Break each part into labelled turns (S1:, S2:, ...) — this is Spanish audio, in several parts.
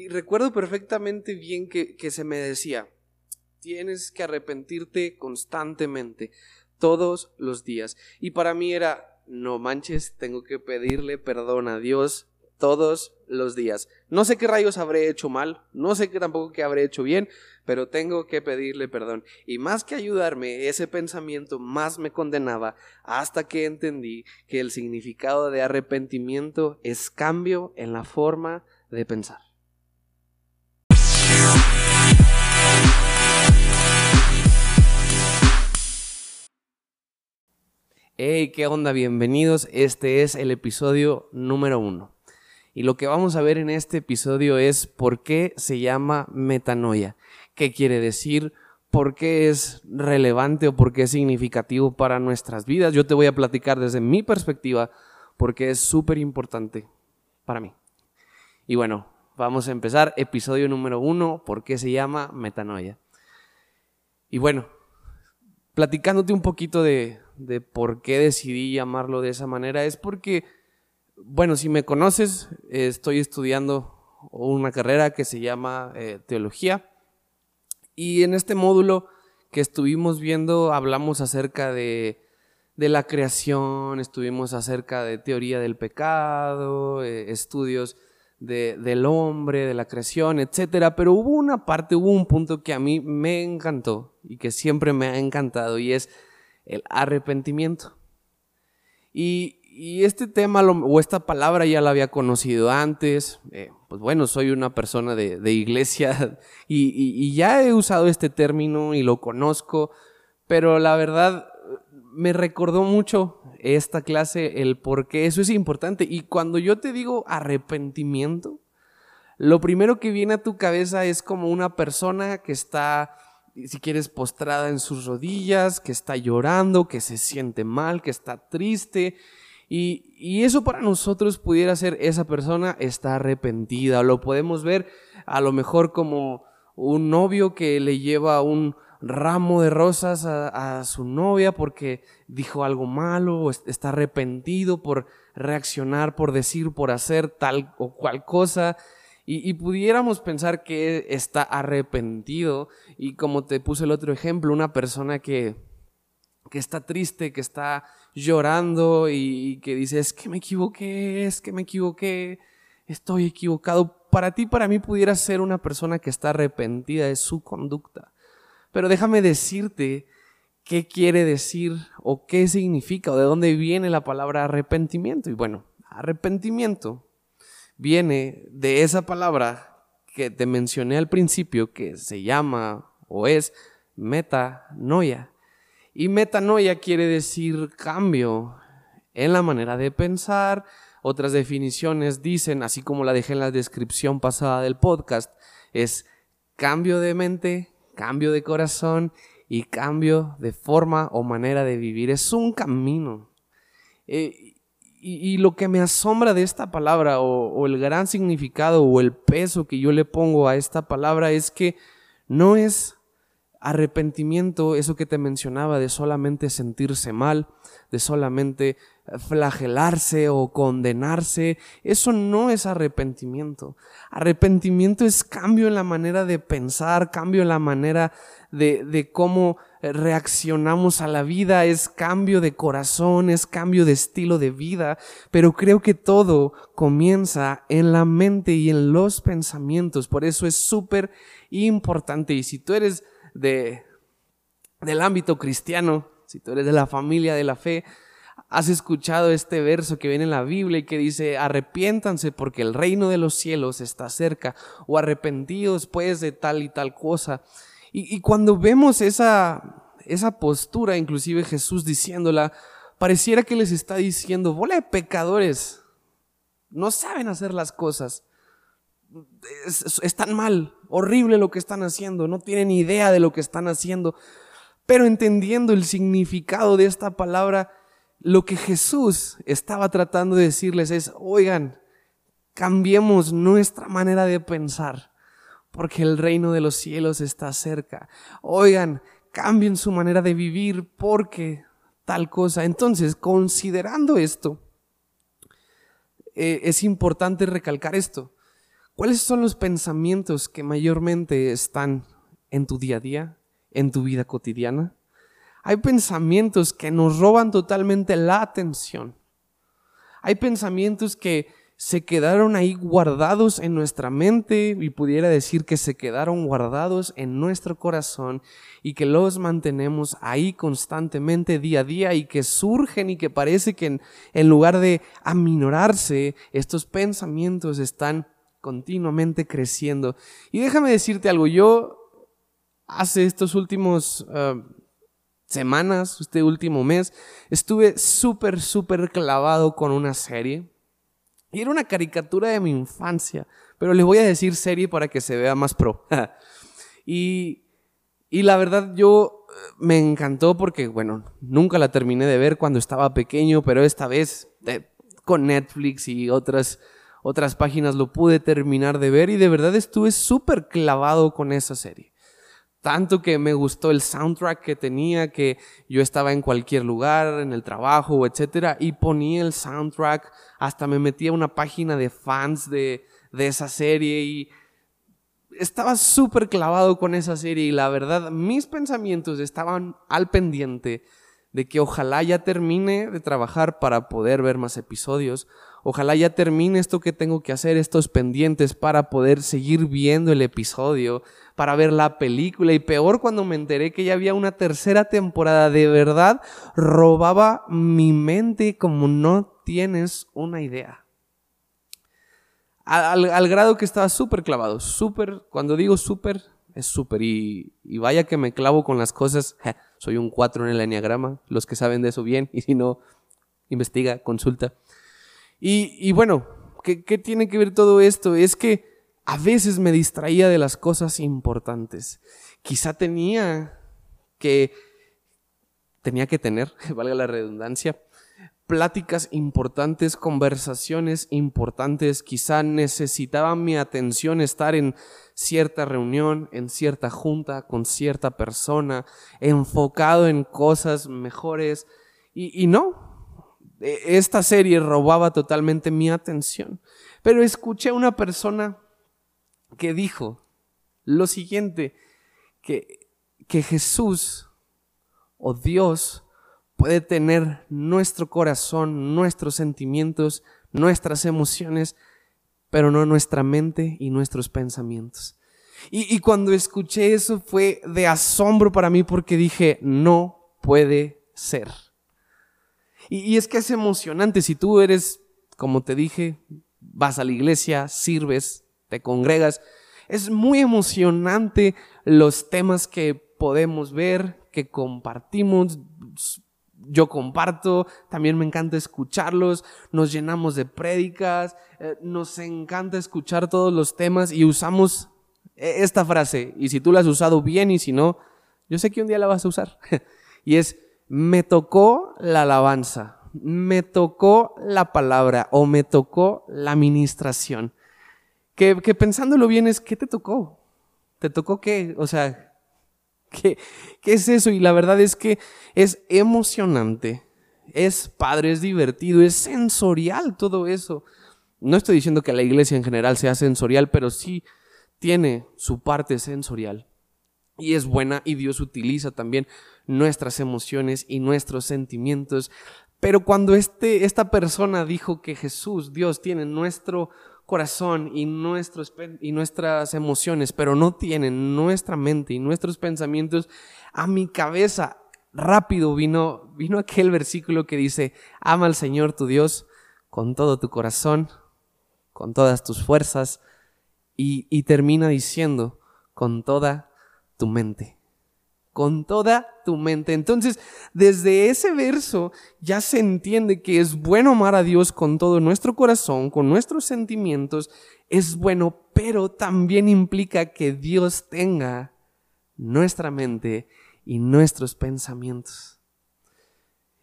S1: Y recuerdo perfectamente bien que, que se me decía, tienes que arrepentirte constantemente, todos los días. Y para mí era, no manches, tengo que pedirle perdón a Dios todos los días. No sé qué rayos habré hecho mal, no sé qué tampoco qué habré hecho bien, pero tengo que pedirle perdón. Y más que ayudarme, ese pensamiento más me condenaba hasta que entendí que el significado de arrepentimiento es cambio en la forma de pensar. Hey, ¿qué onda? Bienvenidos. Este es el episodio número uno. Y lo que vamos a ver en este episodio es por qué se llama metanoia. ¿Qué quiere decir? ¿Por qué es relevante o por qué es significativo para nuestras vidas? Yo te voy a platicar desde mi perspectiva porque es súper importante para mí. Y bueno, vamos a empezar. Episodio número uno, ¿por qué se llama metanoia? Y bueno, platicándote un poquito de, de por qué decidí llamarlo de esa manera, es porque bueno, si me conoces, estoy estudiando una carrera que se llama eh, teología y en este módulo que estuvimos viendo hablamos acerca de, la creación, estuvimos acerca de teoría del pecado, eh, estudios del hombre, de la creación, etcétera, pero hubo una parte, hubo un punto que a mí me encantó y que siempre me ha encantado y es el arrepentimiento. Y, y este tema o esta palabra ya la había conocido antes. Eh, pues bueno, soy una persona de, iglesia y, ya he usado este término y lo conozco, pero la verdad me recordó mucho esta clase el por qué eso es importante. Y cuando yo te digo arrepentimiento, lo primero que viene a tu cabeza es como una persona que está si quieres, postrada en sus rodillas, que está llorando, que se siente mal, que está triste, y, eso para nosotros pudiera ser esa persona está arrepentida. Lo podemos ver a lo mejor como un novio que le lleva un ramo de rosas a, su novia porque dijo algo malo o está arrepentido por reaccionar, por decir, por hacer tal o cual cosa. Y, y, pudiéramos pensar que está arrepentido. Y como te puse el otro ejemplo, una persona que, que está triste, que está llorando y, que dices, es que me equivoqué, es que me equivoqué, estoy equivocado. Para ti, para mí pudiera ser una persona que está arrepentida de su conducta. Pero déjame decirte qué quiere decir o qué significa o de dónde viene la palabra arrepentimiento. Y bueno, arrepentimiento viene de esa palabra que te mencioné al principio que se llama o es metanoia. Y metanoia quiere decir cambio en la manera de pensar. Otras definiciones dicen, así como la dejé en la descripción pasada del podcast, es cambio de mente, cambio de corazón y cambio de forma o manera de vivir. Es un camino. Eh, y, lo que me asombra de esta palabra o el gran significado o el peso que yo le pongo a esta palabra es que no es Arrepentimiento, eso que te mencionaba de solamente sentirse mal, de solamente flagelarse o condenarse, eso no es arrepentimiento. Arrepentimiento es cambio en la manera de pensar, cambio en la manera de, de cómo reaccionamos a la vida, es cambio de corazón, es cambio de estilo de vida, pero creo que todo comienza en la mente y en los pensamientos, por eso es súper importante y si tú eres de, del ámbito cristiano, si tú eres de la familia de la fe, has escuchado este verso que viene en la Biblia y que dice, arrepiéntanse porque el reino de los cielos está cerca, o arrepentidos pues de tal y tal cosa. Y, cuando vemos esa, esa postura, inclusive Jesús diciéndola, pareciera que les está diciendo, bola de pecadores, no saben hacer las cosas están mal, horrible lo que están haciendo, no tienen idea de lo que están haciendo. Pero entendiendo el significado de esta palabra, lo que Jesús estaba tratando de decirles es, oigan, cambiemos nuestra manera de pensar, porque el reino de los cielos está cerca. Oigan, cambien su manera de vivir, porque tal cosa. Entonces, considerando esto, eh, es importante recalcar esto. ¿Cuáles son los pensamientos que mayormente están en tu día a día, en tu vida cotidiana? Hay pensamientos que nos roban totalmente la atención. Hay pensamientos que se quedaron ahí guardados en nuestra mente y pudiera decir que se quedaron guardados en nuestro corazón y que los mantenemos ahí constantemente día a día y que surgen y que parece que en, lugar de aminorarse, estos pensamientos están continuamente creciendo. Y déjame decirte algo, yo hace estos últimos uh, semanas, este último mes, estuve súper, súper clavado con una serie y era una caricatura de mi infancia, pero les voy a decir serie para que se vea más pro. y, y la verdad yo eh, me encantó porque, bueno, nunca la terminé de ver cuando estaba pequeño, pero esta vez eh, con Netflix y otras, otras páginas lo pude terminar de ver y de verdad estuve súper clavado con esa serie. Tanto que me gustó el soundtrack que tenía, que yo estaba en cualquier lugar, en el trabajo, etcétera, y ponía el soundtrack, hasta me metía a una página de fans de, de esa serie y estaba súper clavado con esa serie y la verdad mis pensamientos estaban al pendiente de que ojalá ya termine de trabajar para poder ver más episodios, ojalá ya termine esto que tengo que hacer, estos pendientes para poder seguir viendo el episodio, para ver la película y peor cuando me enteré que ya había una tercera temporada, de verdad robaba mi mente como no tienes una idea. Al, grado que estaba súper clavado, súper, cuando digo súper, es súper y, vaya que me clavo con las cosas, soy un 4 en el enneagrama, los que saben de eso bien y si no, investiga, consulta. Y, bueno, ¿qué, ¿qué tiene que ver todo esto? Es que a veces me distraía de las cosas importantes. Quizá tenía que, tenía que tener, valga la redundancia, pláticas importantes, conversaciones importantes. Quizá necesitaba mi atención estar en cierta reunión, en cierta junta, con cierta persona, enfocado en cosas mejores. Y, y no, e, esta serie robaba totalmente mi atención. Pero escuché a una persona que dijo lo siguiente, que, que Jesús o Dios puede tener nuestro corazón, nuestros sentimientos, nuestras emociones, pero no nuestra mente y nuestros pensamientos. Y, y, cuando escuché eso fue de asombro para mí porque dije, no puede ser. Y es que es emocionante si tú eres, como te dije, vas a la iglesia, sirves, te congregas. Es muy emocionante los temas que podemos ver, que compartimos. Yo comparto, también me encanta escucharlos, nos llenamos de prédicas, eh, nos encanta escuchar todos los temas y usamos e, esta frase. Y si tú la has usado bien y si no, yo sé que un día la vas a usar. y es, me tocó la alabanza, me tocó la palabra o me tocó la administración que, pensándolo bien es, ¿qué te tocó? ¿Te tocó qué? O sea, ¿qué, ¿qué es eso? Y la verdad es que es emocionante, es padre, es divertido, es sensorial todo eso. No estoy diciendo que la iglesia en general sea sensorial, pero sí tiene su parte sensorial. Y es buena y Dios utiliza también nuestras emociones y nuestros sentimientos. Pero cuando este, esta persona dijo que Jesús, Dios, tiene nuestro corazón y, nuestros, y nuestras emociones, pero no tienen nuestra mente y nuestros pensamientos, a mi cabeza rápido vino, vino aquel versículo que dice, ama al Señor tu Dios con todo tu corazón, con todas tus fuerzas, y, y termina diciendo, con toda tu mente con toda tu mente. Entonces, desde ese verso ya se entiende que es bueno amar a Dios con todo nuestro corazón, con nuestros sentimientos, es bueno, pero también implica que Dios tenga nuestra mente y nuestros pensamientos.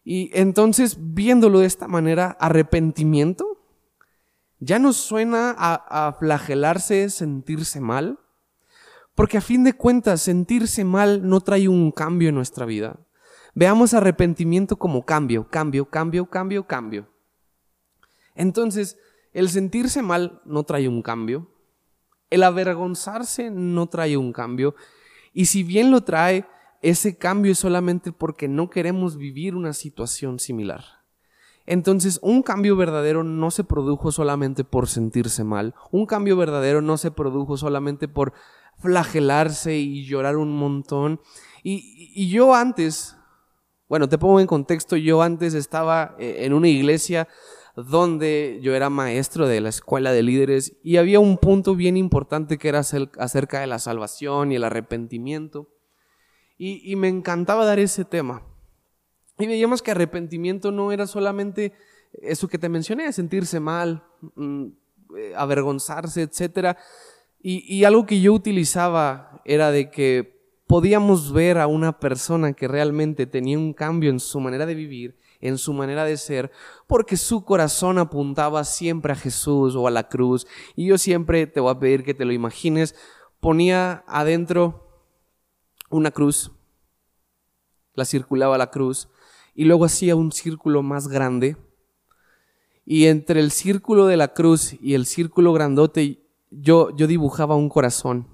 S1: Y entonces, viéndolo de esta manera, arrepentimiento, ya no suena a, a flagelarse, sentirse mal, porque a fin de cuentas, sentirse mal no trae un cambio en nuestra vida. Veamos arrepentimiento como cambio, cambio, cambio, cambio, cambio. Entonces, el sentirse mal no trae un cambio. El avergonzarse no trae un cambio. Y si bien lo trae, ese cambio es solamente porque no queremos vivir una situación similar. Entonces, un cambio verdadero no se produjo solamente por sentirse mal. Un cambio verdadero no se produjo solamente por flagelarse y llorar un montón. Y, yo antes, bueno, te pongo en contexto, yo antes estaba eh, en una iglesia donde yo era maestro de la escuela de líderes y había un punto bien importante que era acerca de la salvación y el arrepentimiento. Y, me encantaba dar ese tema. Y veíamos que arrepentimiento no era solamente eso que te mencioné, sentirse mal, mm, eh, avergonzarse, etc. y algo que yo utilizaba era de que podíamos ver a una persona que realmente tenía un cambio en su manera de vivir en su manera de ser, porque su corazón apuntaba siempre a Jesús o a la cruz. Y yo siempre te voy a pedir que te lo imagines, ponía adentro una cruz, la circulaba la cruz, y luego hacía un círculo más grande. Y entre el círculo de la cruz y el círculo grandote, yo, yo dibujaba un corazón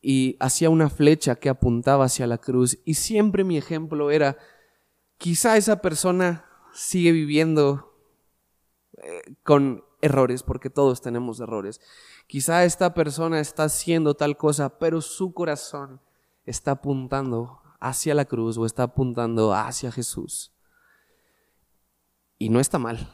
S1: y hacía una flecha que apuntaba hacia la cruz. Y siempre mi ejemplo era quizá esa persona sigue viviendo eh, con errores, porque todos tenemos errores. Quizá esta persona está haciendo tal cosa, pero su corazón está apuntando hacia la cruz o está apuntando hacia Jesús. Y no está mal.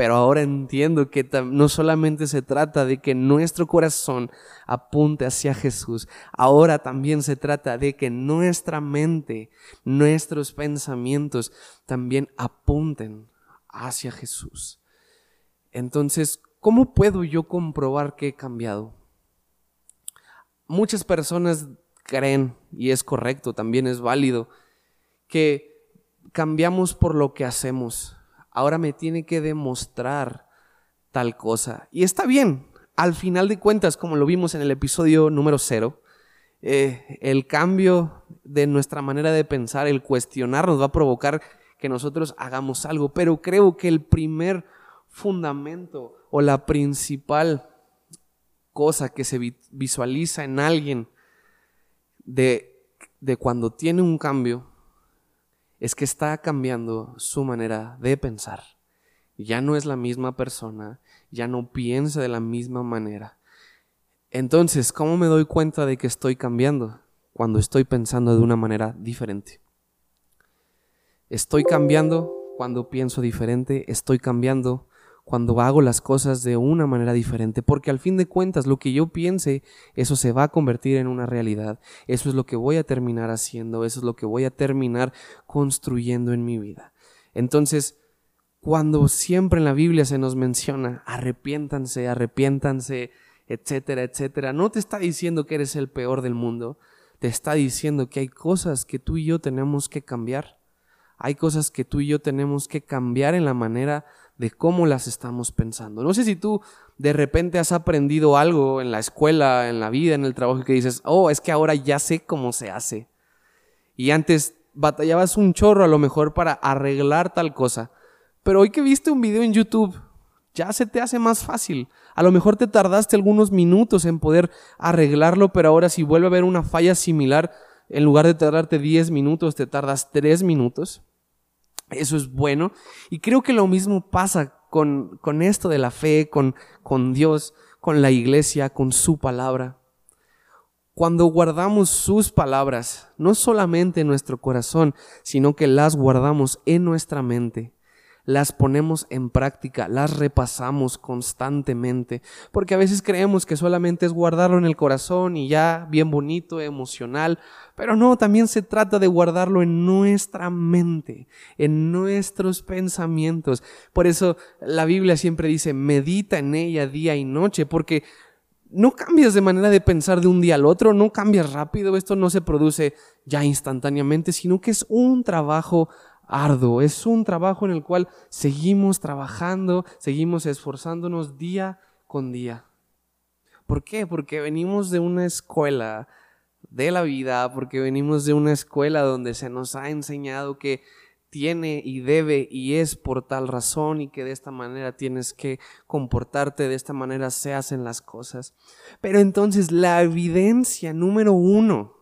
S1: Pero ahora entiendo que no solamente se trata de que nuestro corazón apunte hacia Jesús, ahora también se trata de que nuestra mente, nuestros pensamientos también apunten hacia Jesús. Entonces, ¿cómo puedo yo comprobar que he cambiado? Muchas personas creen, y es correcto, también es válido, que cambiamos por lo que hacemos ahora me tiene que demostrar tal cosa. Y está bien, al final de cuentas, como lo vimos en el episodio número cero, eh, el cambio de nuestra manera de pensar, el cuestionar nos va a provocar que nosotros hagamos algo, pero creo que el primer fundamento o la principal cosa que se visualiza en alguien de, de cuando tiene un cambio es que está cambiando su manera de pensar. Ya no es la misma persona, ya no piensa de la misma manera. Entonces, ¿cómo me doy cuenta de que estoy cambiando? Cuando estoy pensando de una manera diferente. Estoy cambiando cuando pienso diferente, estoy cambiando cuando hago las cosas de una manera diferente, porque al fin de cuentas lo que yo piense, eso se va a convertir en una realidad, eso es lo que voy a terminar haciendo, eso es lo que voy a terminar construyendo en mi vida. Entonces, cuando siempre en la Biblia se nos menciona, arrepiéntanse, arrepiéntanse, etcétera, etcétera, no te está diciendo que eres el peor del mundo, te está diciendo que hay cosas que tú y yo tenemos que cambiar. Hay cosas que tú y yo tenemos que cambiar en la manera de cómo las estamos pensando. No sé si tú de repente has aprendido algo en la escuela, en la vida, en el trabajo que dices, oh, es que ahora ya sé cómo se hace. Y antes batallabas un chorro a lo mejor para arreglar tal cosa. Pero hoy que viste un video en YouTube, ya se te hace más fácil. A lo mejor te tardaste algunos minutos en poder arreglarlo, pero ahora si vuelve a haber una falla similar, en lugar de tardarte 10 minutos, te tardas 3 minutos. Eso es bueno. Y creo que lo mismo pasa con, con esto de la fe, con, con Dios, con la iglesia, con su palabra. Cuando guardamos sus palabras, no solamente en nuestro corazón, sino que las guardamos en nuestra mente, las ponemos en práctica, las repasamos constantemente, porque a veces creemos que solamente es guardarlo en el corazón y ya bien bonito, emocional, pero no, también se trata de guardarlo en nuestra mente, en nuestros pensamientos. Por eso la Biblia siempre dice, medita en ella día y noche, porque no cambias de manera de pensar de un día al otro, no cambias rápido, esto no se produce ya instantáneamente, sino que es un trabajo arduo, es un trabajo en el cual seguimos trabajando, seguimos esforzándonos día con día. ¿Por qué? Porque venimos de una escuela de la vida, porque venimos de una escuela donde se nos ha enseñado que tiene y debe y es por tal razón y que de esta manera tienes que comportarte, de esta manera se hacen las cosas. Pero entonces la evidencia número uno,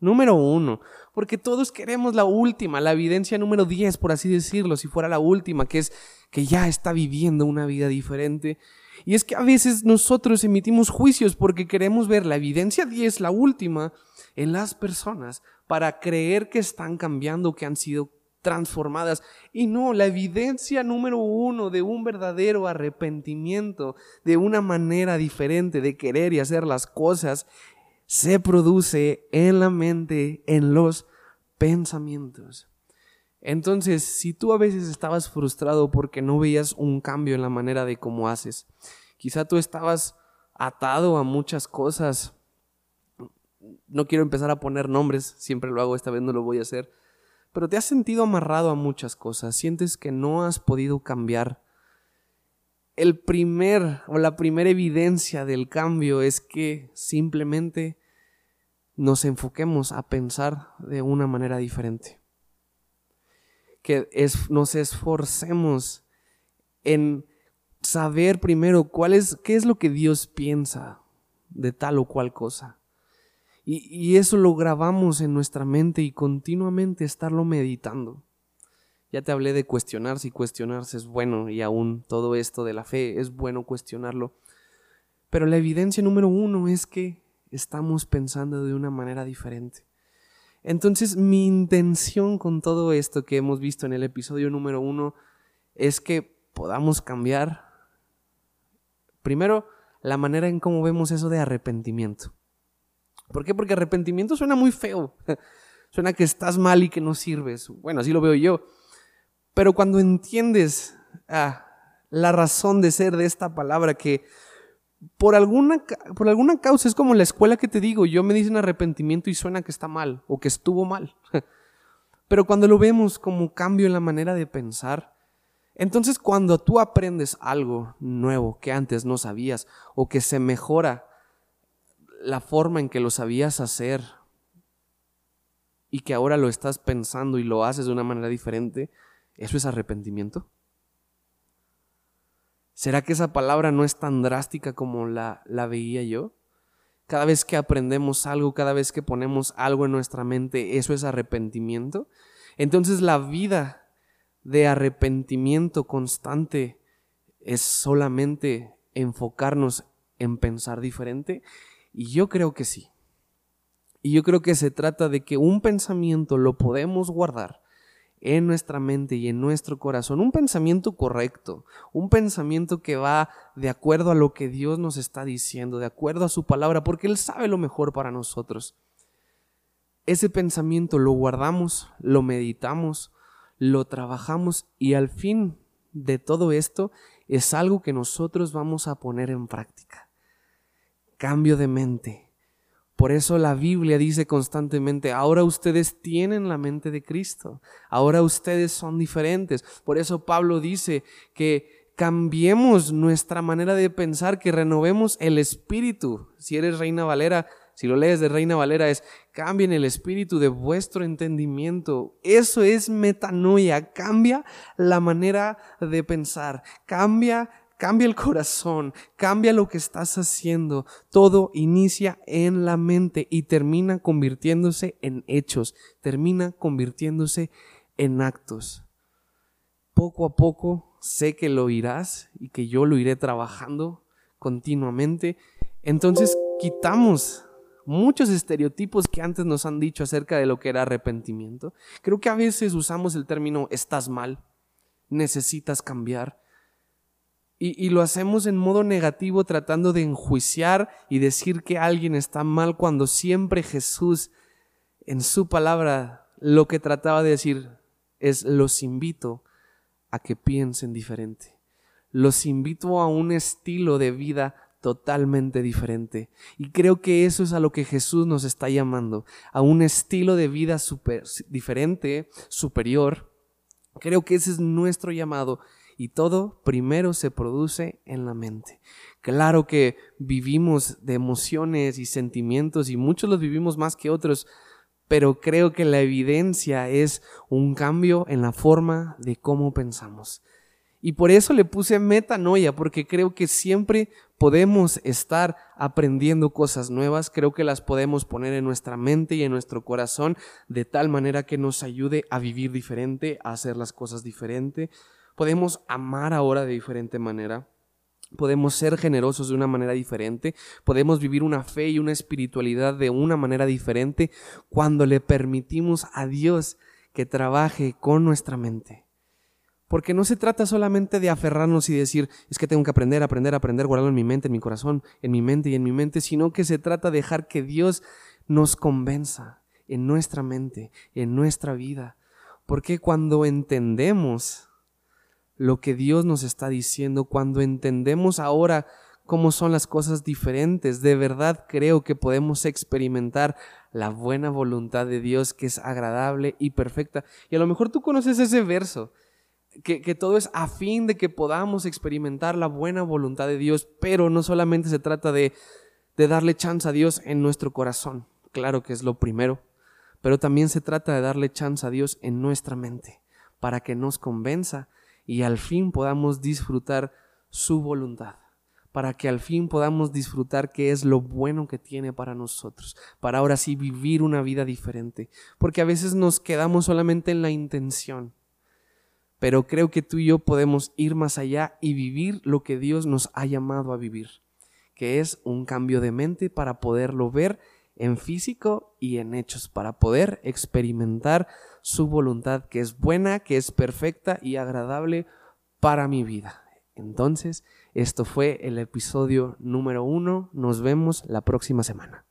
S1: número uno, porque todos queremos la última, la evidencia número diez, por así decirlo, si fuera la última, que es que ya está viviendo una vida diferente. Y es que a veces nosotros emitimos juicios porque queremos ver la evidencia diez, la última, en las personas para creer que están cambiando, que han sido transformadas. Y no, la evidencia número uno de un verdadero arrepentimiento, de una manera diferente de querer y hacer las cosas, se produce en la mente, en los pensamientos. Entonces, si tú a veces estabas frustrado porque no veías un cambio en la manera de cómo haces, quizá tú estabas atado a muchas cosas. No quiero empezar a poner nombres, siempre lo hago, esta vez no lo voy a hacer pero te has sentido amarrado a muchas cosas, sientes que no has podido cambiar. El primer o la primera evidencia del cambio es que simplemente nos enfoquemos a pensar de una manera diferente. Que nos esforcemos en saber primero cuál es, qué es lo que Dios piensa de tal o cual cosa. Y, eso lo grabamos en nuestra mente y continuamente estarlo meditando. Ya te hablé de cuestionarse y cuestionarse es bueno y aún todo esto de la fe es bueno cuestionarlo. Pero la evidencia número uno es que estamos pensando de una manera diferente. Entonces mi intención con todo esto que hemos visto en el episodio número uno es que podamos cambiar primero la manera en cómo vemos eso de arrepentimiento. ¿Por qué? Porque arrepentimiento suena muy feo. suena que estás mal y que no sirves. Bueno, así lo veo yo. Pero cuando entiendes ah, la razón de ser de esta palabra, que por alguna, por alguna causa es como la escuela que te digo, yo me dicen arrepentimiento y suena que está mal o que estuvo mal. Pero cuando lo vemos como cambio en la manera de pensar, entonces cuando tú aprendes algo nuevo que antes no sabías o que se mejora la forma en que lo sabías hacer y que ahora lo estás pensando y lo haces de una manera diferente, ¿eso es arrepentimiento? ¿Será que esa palabra no es tan drástica como la, la veía yo? Cada vez que aprendemos algo, cada vez que ponemos algo en nuestra mente, ¿eso es arrepentimiento? Entonces la vida de arrepentimiento constante es solamente enfocarnos en pensar diferente y yo creo que sí. Y yo creo que se trata de que un pensamiento lo podemos guardar en nuestra mente y en nuestro corazón, un pensamiento correcto, un pensamiento que va de acuerdo a lo que Dios nos está diciendo, de acuerdo a su palabra, porque Él sabe lo mejor para nosotros. Ese pensamiento lo guardamos, lo meditamos, lo trabajamos y al fin de todo esto es algo que nosotros vamos a poner en práctica cambio de mente. Por eso la Biblia dice constantemente, ahora ustedes tienen la mente de Cristo, ahora ustedes son diferentes. Por eso Pablo dice que cambiemos nuestra manera de pensar, que renovemos el espíritu. Si eres Reina Valera, si lo lees de Reina Valera es, cambien el espíritu de vuestro entendimiento. Eso es metanoia, cambia la manera de pensar, cambia cambia el corazón, cambia lo que estás haciendo. Todo inicia en la mente y termina convirtiéndose en hechos, termina convirtiéndose en actos. Poco a poco sé que lo irás y que yo lo iré trabajando continuamente. Entonces quitamos muchos estereotipos que antes nos han dicho acerca de lo que era arrepentimiento. Creo que a veces usamos el término estás mal, necesitas cambiar. Y, lo hacemos en modo negativo tratando de enjuiciar y decir que alguien está mal cuando siempre Jesús en su palabra lo que trataba de decir es los invito a que piensen diferente. Los invito a un estilo de vida totalmente diferente. Y creo que eso es a lo que Jesús nos está llamando, a un estilo de vida super, diferente, superior. Creo que ese es nuestro llamado y todo primero se produce en la mente. Claro que vivimos de emociones y sentimientos y muchos los vivimos más que otros, pero creo que la evidencia es un cambio en la forma de cómo pensamos. Y por eso le puse metanoia, porque creo que siempre podemos estar aprendiendo cosas nuevas, creo que las podemos poner en nuestra mente y en nuestro corazón de tal manera que nos ayude a vivir diferente, a hacer las cosas diferente. Podemos amar ahora de diferente manera. Podemos ser generosos de una manera diferente, podemos vivir una fe y una espiritualidad de una manera diferente cuando le permitimos a Dios que trabaje con nuestra mente. Porque no se trata solamente de aferrarnos y decir, es que tengo que aprender, aprender, aprender, guardarlo en mi mente, en mi corazón, en mi mente y en mi mente, sino que se trata de dejar que Dios nos convenza en nuestra mente, en nuestra vida. Porque cuando entendemos lo que Dios nos está diciendo, cuando entendemos ahora cómo son las cosas diferentes, de verdad creo que podemos experimentar la buena voluntad de Dios que es agradable y perfecta. Y a lo mejor tú conoces ese verso, que, todo es a fin de que podamos experimentar la buena voluntad de Dios, pero no solamente se trata de, de darle chance a Dios en nuestro corazón, claro que es lo primero, pero también se trata de darle chance a Dios en nuestra mente, para que nos convenza y al fin podamos disfrutar su voluntad, para que al fin podamos disfrutar qué es lo bueno que tiene para nosotros, para ahora sí vivir una vida diferente, porque a veces nos quedamos solamente en la intención, pero creo que tú y yo podemos ir más allá y vivir lo que Dios nos ha llamado a vivir, que es un cambio de mente para poderlo ver en físico y en hechos, para poder experimentar su voluntad que es buena, que es perfecta y agradable para mi vida. Entonces, esto fue el episodio número uno. Nos vemos la próxima semana.